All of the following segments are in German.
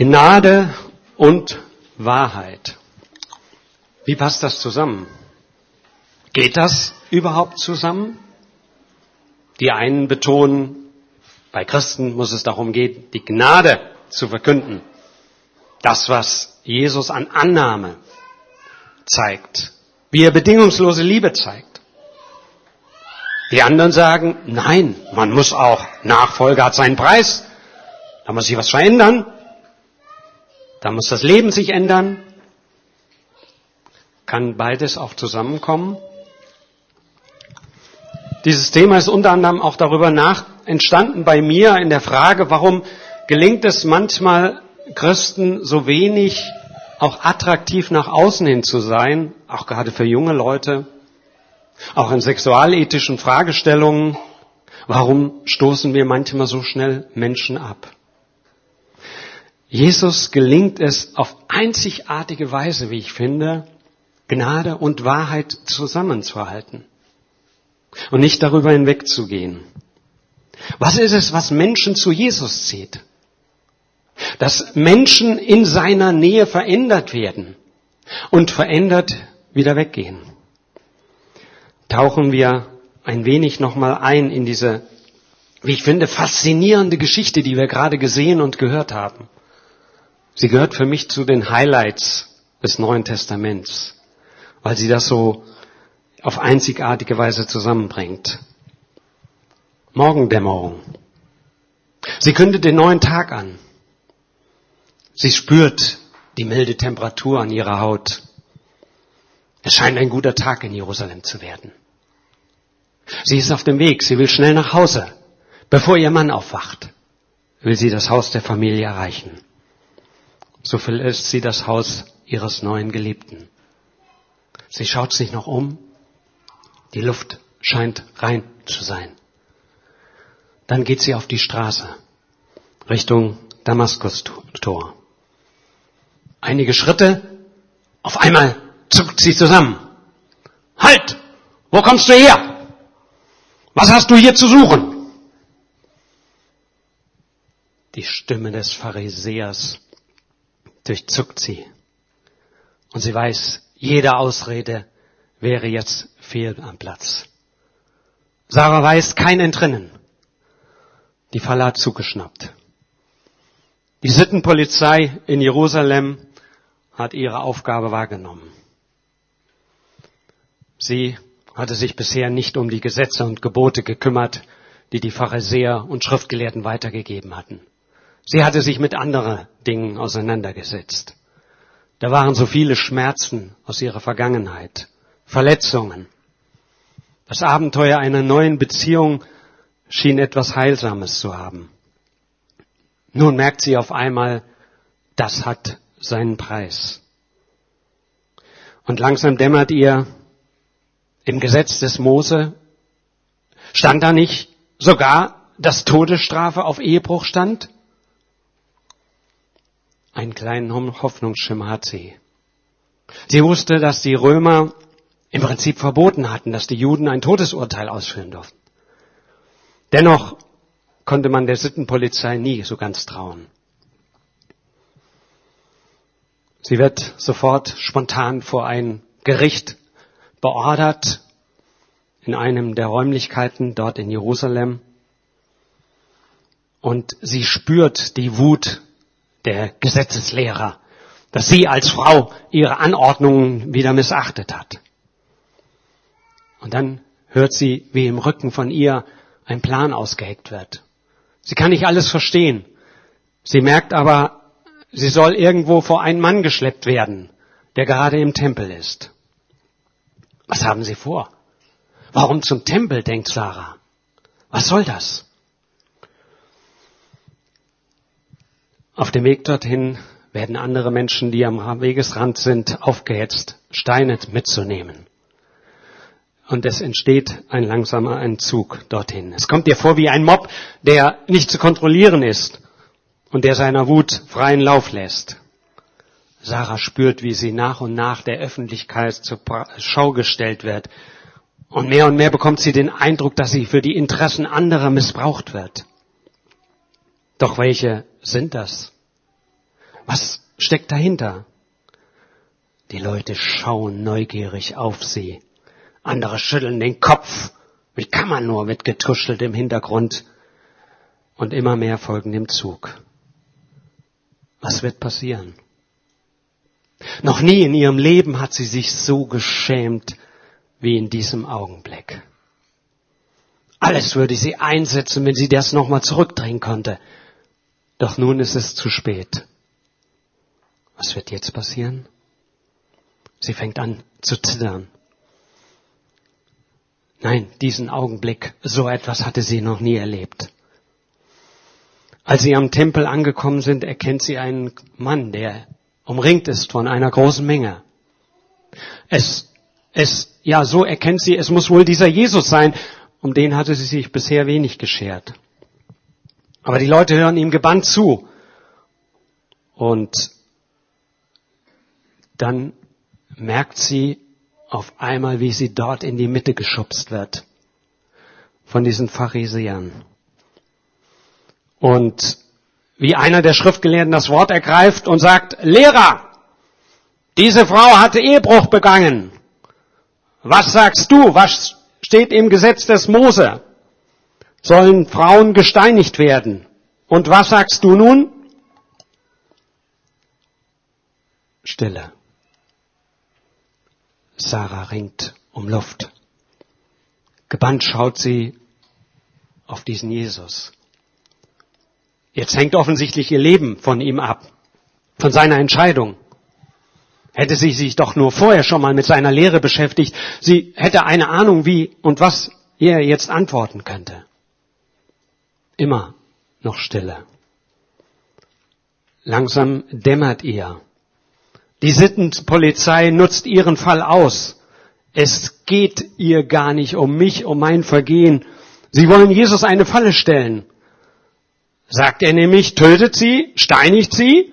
Gnade und Wahrheit. Wie passt das zusammen? Geht das überhaupt zusammen? Die einen betonen, bei Christen muss es darum gehen, die Gnade zu verkünden. Das, was Jesus an Annahme zeigt, wie er bedingungslose Liebe zeigt. Die anderen sagen, nein, man muss auch, Nachfolger hat seinen Preis, da muss sich was verändern, da muss das Leben sich ändern. Kann beides auch zusammenkommen? Dieses Thema ist unter anderem auch darüber nach entstanden bei mir in der Frage, warum gelingt es manchmal Christen so wenig auch attraktiv nach außen hin zu sein, auch gerade für junge Leute, auch in sexualethischen Fragestellungen. Warum stoßen wir manchmal so schnell Menschen ab? Jesus gelingt es auf einzigartige Weise, wie ich finde, Gnade und Wahrheit zusammenzuhalten und nicht darüber hinwegzugehen. Was ist es, was Menschen zu Jesus zieht? Dass Menschen in seiner Nähe verändert werden und verändert wieder weggehen. Tauchen wir ein wenig nochmal ein in diese, wie ich finde, faszinierende Geschichte, die wir gerade gesehen und gehört haben. Sie gehört für mich zu den Highlights des Neuen Testaments, weil sie das so auf einzigartige Weise zusammenbringt. Morgendämmerung. Sie kündet den neuen Tag an. Sie spürt die milde Temperatur an ihrer Haut. Es scheint ein guter Tag in Jerusalem zu werden. Sie ist auf dem Weg, sie will schnell nach Hause. Bevor ihr Mann aufwacht, will sie das Haus der Familie erreichen. So verlässt sie das Haus ihres neuen Geliebten. Sie schaut sich noch um. Die Luft scheint rein zu sein. Dann geht sie auf die Straße Richtung Damaskus-Tor. Einige Schritte, auf einmal zuckt sie zusammen. Halt! Wo kommst du her? Was hast du hier zu suchen? Die Stimme des Pharisäers durchzuckt sie. Und sie weiß, jede Ausrede wäre jetzt fehl am Platz. Sarah weiß kein Entrinnen. Die Falle hat zugeschnappt. Die Sittenpolizei in Jerusalem hat ihre Aufgabe wahrgenommen. Sie hatte sich bisher nicht um die Gesetze und Gebote gekümmert, die die Pharisäer und Schriftgelehrten weitergegeben hatten. Sie hatte sich mit anderen Dingen auseinandergesetzt. Da waren so viele Schmerzen aus ihrer Vergangenheit, Verletzungen. Das Abenteuer einer neuen Beziehung schien etwas Heilsames zu haben. Nun merkt sie auf einmal, das hat seinen Preis. Und langsam dämmert ihr, im Gesetz des Mose stand da nicht sogar, dass Todesstrafe auf Ehebruch stand? Einen kleinen Hoffnungsschimmer hat sie. Sie wusste, dass die Römer im Prinzip verboten hatten, dass die Juden ein Todesurteil ausführen durften. Dennoch konnte man der Sittenpolizei nie so ganz trauen. Sie wird sofort spontan vor ein Gericht beordert in einem der Räumlichkeiten dort in Jerusalem. Und sie spürt die Wut der Gesetzeslehrer, dass sie als Frau ihre Anordnungen wieder missachtet hat. Und dann hört sie, wie im Rücken von ihr ein Plan ausgeheckt wird. Sie kann nicht alles verstehen. Sie merkt aber, sie soll irgendwo vor einen Mann geschleppt werden, der gerade im Tempel ist. Was haben Sie vor? Warum zum Tempel, denkt Sarah. Was soll das? Auf dem Weg dorthin werden andere Menschen, die am Wegesrand sind, aufgehetzt, Steine mitzunehmen. Und es entsteht ein langsamer Entzug dorthin. Es kommt dir vor wie ein Mob, der nicht zu kontrollieren ist und der seiner Wut freien Lauf lässt. Sarah spürt, wie sie nach und nach der Öffentlichkeit zur Schau gestellt wird. Und mehr und mehr bekommt sie den Eindruck, dass sie für die Interessen anderer missbraucht wird. Doch welche sind das? Was steckt dahinter? Die Leute schauen neugierig auf sie. Andere schütteln den Kopf. Wie kann man nur, wird getuschelt im Hintergrund. Und immer mehr folgen dem Zug. Was wird passieren? Noch nie in ihrem Leben hat sie sich so geschämt wie in diesem Augenblick. Alles würde sie einsetzen, wenn sie das nochmal zurückdrehen konnte. Doch nun ist es zu spät. Was wird jetzt passieren? Sie fängt an zu zittern. Nein, diesen Augenblick, so etwas hatte sie noch nie erlebt. Als sie am Tempel angekommen sind, erkennt sie einen Mann, der umringt ist von einer großen Menge. Es, es, ja, so erkennt sie, es muss wohl dieser Jesus sein, um den hatte sie sich bisher wenig geschert. Aber die Leute hören ihm gebannt zu. Und dann merkt sie auf einmal, wie sie dort in die Mitte geschubst wird von diesen Pharisäern. Und wie einer der Schriftgelehrten das Wort ergreift und sagt, Lehrer, diese Frau hatte Ehebruch begangen. Was sagst du? Was steht im Gesetz des Mose? Sollen Frauen gesteinigt werden? Und was sagst du nun? Stille. Sarah ringt um Luft. Gebannt schaut sie auf diesen Jesus. Jetzt hängt offensichtlich ihr Leben von ihm ab, von seiner Entscheidung. Hätte sie sich doch nur vorher schon mal mit seiner Lehre beschäftigt, sie hätte eine Ahnung, wie und was er jetzt antworten könnte. Immer noch Stille. Langsam dämmert ihr. Die Sittenpolizei nutzt ihren Fall aus. Es geht ihr gar nicht um mich, um mein Vergehen. Sie wollen Jesus eine Falle stellen. Sagt er nämlich, tötet sie, steinigt sie,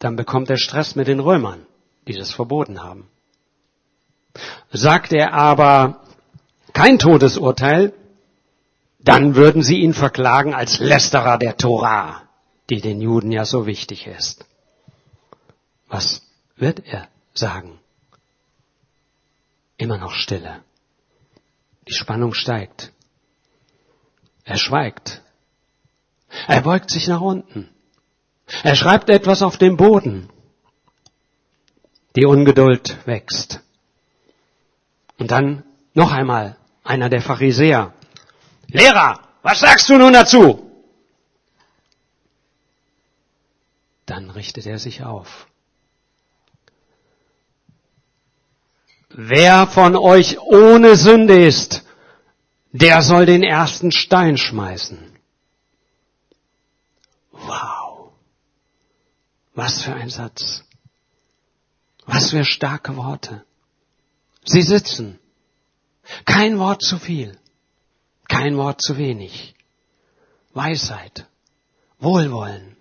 dann bekommt er Stress mit den Römern, die das verboten haben. Sagt er aber kein Todesurteil, dann würden sie ihn verklagen als Lästerer der Torah, die den Juden ja so wichtig ist. Was wird er sagen? Immer noch Stille. Die Spannung steigt. Er schweigt. Er beugt sich nach unten. Er schreibt etwas auf dem Boden. Die Ungeduld wächst. Und dann noch einmal einer der Pharisäer. Lehrer, was sagst du nun dazu? Dann richtet er sich auf. Wer von euch ohne Sünde ist, der soll den ersten Stein schmeißen. Wow. Was für ein Satz. Was für starke Worte. Sie sitzen. Kein Wort zu viel. Kein Wort zu wenig. Weisheit. Wohlwollen.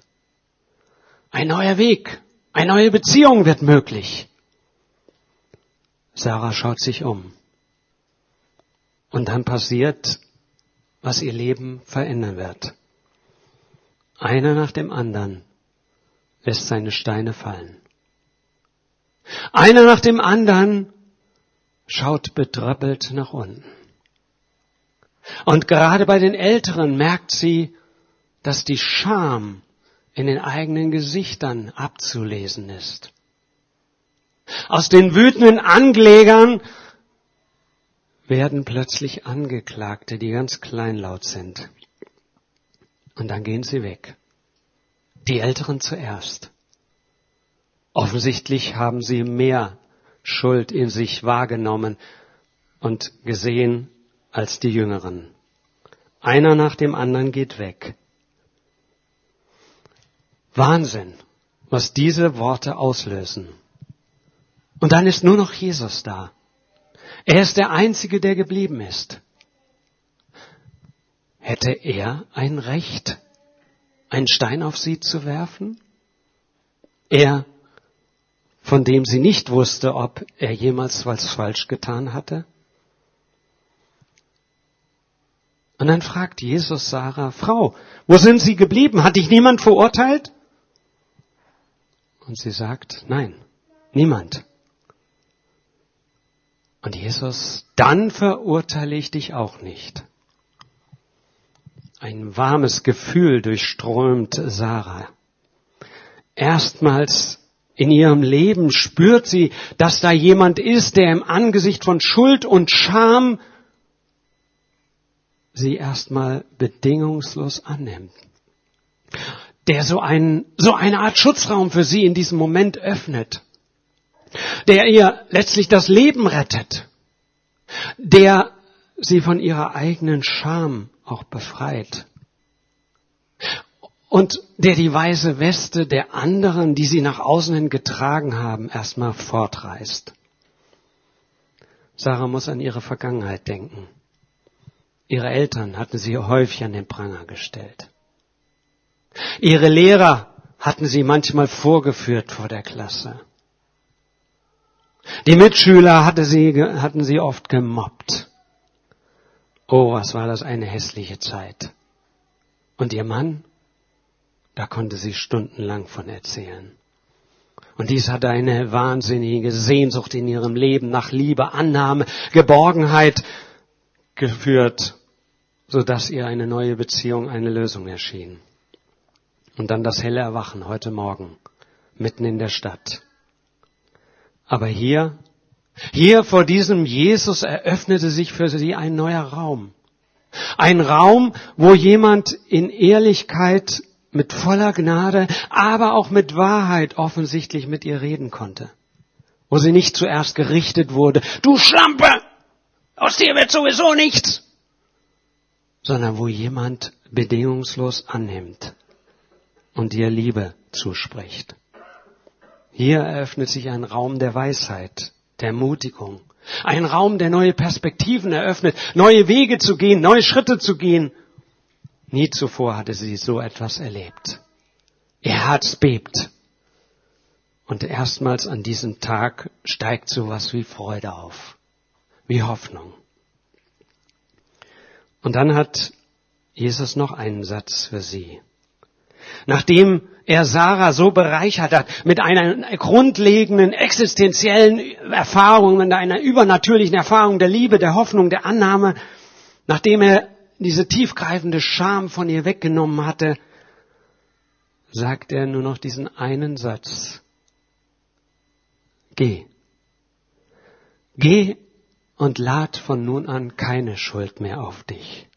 Ein neuer Weg. Eine neue Beziehung wird möglich. Sarah schaut sich um. Und dann passiert, was ihr Leben verändern wird. Einer nach dem anderen lässt seine Steine fallen. Einer nach dem anderen schaut betröppelt nach unten. Und gerade bei den Älteren merkt sie, dass die Scham in den eigenen Gesichtern abzulesen ist. Aus den wütenden Anklägern werden plötzlich Angeklagte, die ganz kleinlaut sind. Und dann gehen sie weg. Die Älteren zuerst. Offensichtlich haben sie mehr Schuld in sich wahrgenommen und gesehen als die Jüngeren. Einer nach dem anderen geht weg. Wahnsinn, was diese Worte auslösen. Und dann ist nur noch Jesus da. Er ist der Einzige, der geblieben ist. Hätte er ein Recht, einen Stein auf sie zu werfen? Er, von dem sie nicht wusste, ob er jemals was falsch getan hatte? Und dann fragt Jesus Sarah, Frau, wo sind Sie geblieben? Hat dich niemand verurteilt? Und sie sagt, nein, niemand. Und Jesus, dann verurteile ich dich auch nicht. Ein warmes Gefühl durchströmt Sarah. Erstmals in ihrem Leben spürt sie, dass da jemand ist, der im Angesicht von Schuld und Scham sie erstmal bedingungslos annimmt. Der so, ein, so eine Art Schutzraum für sie in diesem Moment öffnet. Der ihr letztlich das Leben rettet. Der sie von ihrer eigenen Scham auch befreit. Und der die weiße Weste der anderen, die sie nach außen hin getragen haben, erstmal fortreißt. Sarah muss an ihre Vergangenheit denken. Ihre Eltern hatten sie häufig an den Pranger gestellt. Ihre Lehrer hatten sie manchmal vorgeführt vor der Klasse. Die Mitschüler hatte sie, hatten sie oft gemobbt. Oh, was war das eine hässliche Zeit. Und ihr Mann? Da konnte sie stundenlang von erzählen. Und dies hatte eine wahnsinnige Sehnsucht in ihrem Leben nach Liebe, Annahme, Geborgenheit geführt, so dass ihr eine neue Beziehung eine Lösung erschien. Und dann das helle Erwachen heute Morgen, mitten in der Stadt. Aber hier hier vor diesem Jesus eröffnete sich für sie ein neuer Raum. Ein Raum, wo jemand in Ehrlichkeit mit voller Gnade, aber auch mit Wahrheit offensichtlich mit ihr reden konnte. Wo sie nicht zuerst gerichtet wurde, du Schlampe, aus dir wird sowieso nichts, sondern wo jemand bedingungslos annimmt und ihr Liebe zuspricht. Hier eröffnet sich ein Raum der Weisheit, der Ermutigung. Ein Raum, der neue Perspektiven eröffnet, neue Wege zu gehen, neue Schritte zu gehen. Nie zuvor hatte sie so etwas erlebt. Ihr Herz bebt. Und erstmals an diesem Tag steigt sowas wie Freude auf, wie Hoffnung. Und dann hat Jesus noch einen Satz für sie. Nachdem er Sarah so bereichert hat mit einer grundlegenden existenziellen Erfahrung, mit einer übernatürlichen Erfahrung der Liebe, der Hoffnung, der Annahme, nachdem er diese tiefgreifende Scham von ihr weggenommen hatte, sagt er nur noch diesen einen Satz. Geh. Geh und lad von nun an keine Schuld mehr auf dich.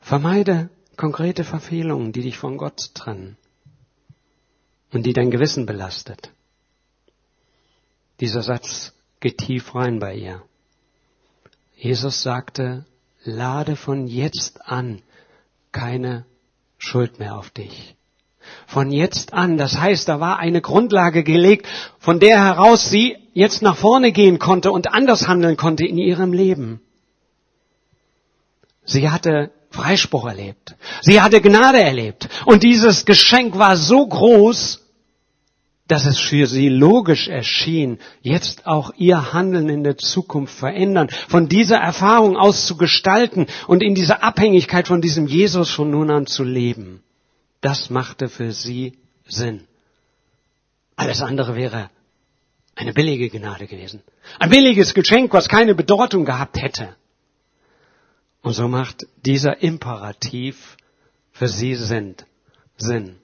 Vermeide konkrete Verfehlungen, die dich von Gott trennen und die dein Gewissen belastet. Dieser Satz geht tief rein bei ihr. Jesus sagte, lade von jetzt an keine Schuld mehr auf dich. Von jetzt an, das heißt, da war eine Grundlage gelegt, von der heraus sie jetzt nach vorne gehen konnte und anders handeln konnte in ihrem Leben. Sie hatte Freispruch erlebt. Sie hatte Gnade erlebt. Und dieses Geschenk war so groß, dass es für sie logisch erschien, jetzt auch ihr Handeln in der Zukunft verändern, von dieser Erfahrung aus zu gestalten und in dieser Abhängigkeit von diesem Jesus von nun an zu leben. Das machte für sie Sinn. Alles andere wäre eine billige Gnade gewesen. Ein billiges Geschenk, was keine Bedeutung gehabt hätte. Und so macht dieser Imperativ für sie Sinn, Sinn,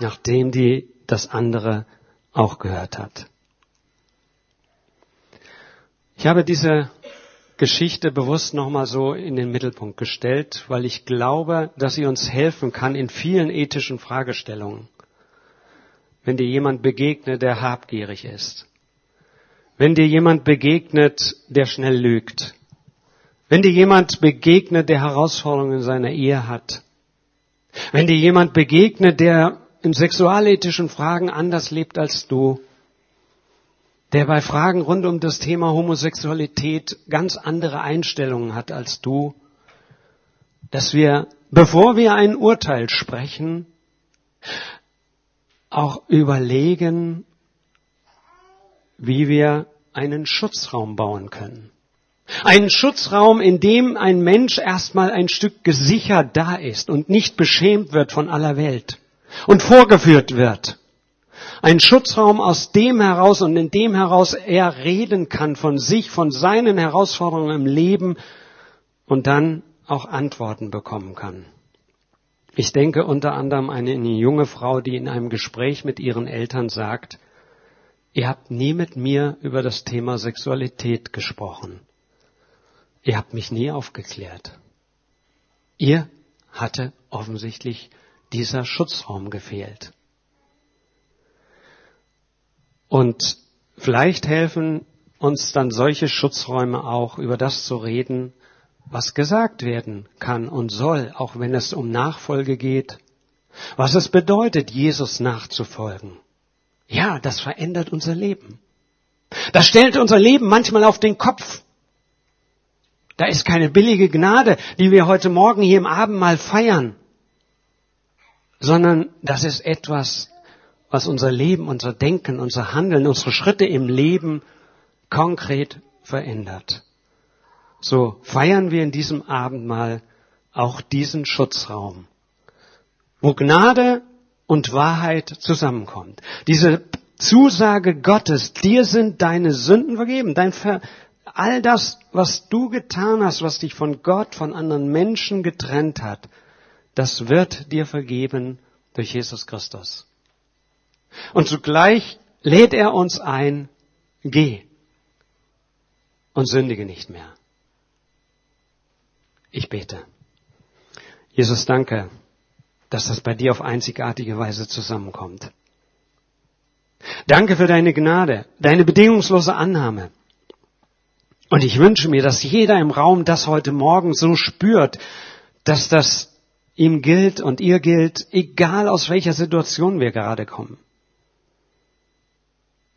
nachdem die das andere auch gehört hat. Ich habe diese Geschichte bewusst nochmal so in den Mittelpunkt gestellt, weil ich glaube, dass sie uns helfen kann in vielen ethischen Fragestellungen. Wenn dir jemand begegnet, der habgierig ist. Wenn dir jemand begegnet, der schnell lügt. Wenn dir jemand begegnet, der Herausforderungen in seiner Ehe hat, wenn dir jemand begegnet, der in sexualethischen Fragen anders lebt als du, der bei Fragen rund um das Thema Homosexualität ganz andere Einstellungen hat als du, dass wir, bevor wir ein Urteil sprechen, auch überlegen, wie wir einen Schutzraum bauen können. Einen Schutzraum, in dem ein Mensch erstmal ein Stück gesichert da ist und nicht beschämt wird von aller Welt. und vorgeführt wird. Ein Schutzraum, aus dem heraus und in dem heraus er reden kann von sich, von seinen Herausforderungen im Leben und dann auch Antworten bekommen kann. Ich denke unter anderem an eine junge Frau, die in einem Gespräch mit ihren Eltern sagt, ihr habt nie mit mir über das Thema Sexualität gesprochen. Ihr habt mich nie aufgeklärt. Ihr hatte offensichtlich dieser Schutzraum gefehlt. Und vielleicht helfen uns dann solche Schutzräume auch, über das zu reden, was gesagt werden kann und soll, auch wenn es um Nachfolge geht, was es bedeutet, Jesus nachzufolgen. Ja, das verändert unser Leben. Das stellt unser Leben manchmal auf den Kopf. Da ist keine billige Gnade, die wir heute Morgen hier im Abendmahl feiern, sondern das ist etwas, was unser Leben, unser Denken, unser Handeln, unsere Schritte im Leben konkret verändert. So feiern wir in diesem Abendmahl auch diesen Schutzraum, wo Gnade und Wahrheit zusammenkommt. Diese Zusage Gottes, dir sind deine Sünden vergeben, dein Ver all das, was du getan hast, was dich von Gott, von anderen Menschen getrennt hat, das wird dir vergeben durch Jesus Christus. Und zugleich lädt er uns ein, geh und sündige nicht mehr. Ich bete. Jesus, danke, dass das bei dir auf einzigartige Weise zusammenkommt. Danke für deine Gnade, deine bedingungslose Annahme. Und ich wünsche mir, dass jeder im Raum das heute Morgen so spürt, dass das ihm gilt und ihr gilt, egal aus welcher Situation wir gerade kommen.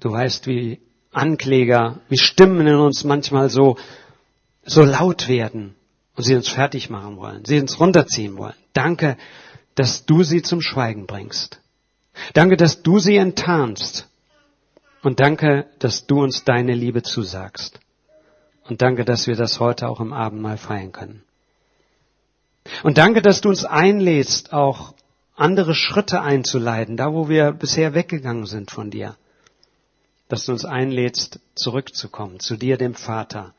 Du weißt, wie Ankläger, wie Stimmen in uns manchmal so, so laut werden und sie uns fertig machen wollen, sie uns runterziehen wollen. Danke, dass du sie zum Schweigen bringst. Danke, dass du sie enttarnst. Und danke, dass du uns deine Liebe zusagst. Und danke, dass wir das heute auch im Abendmahl feiern können. Und danke, dass du uns einlädst, auch andere Schritte einzuleiten, da wo wir bisher weggegangen sind von dir. Dass du uns einlädst, zurückzukommen zu dir, dem Vater,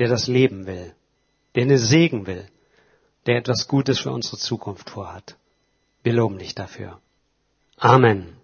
der das Leben will, der eine Segen will, der etwas Gutes für unsere Zukunft vorhat. Wir loben dich dafür. Amen.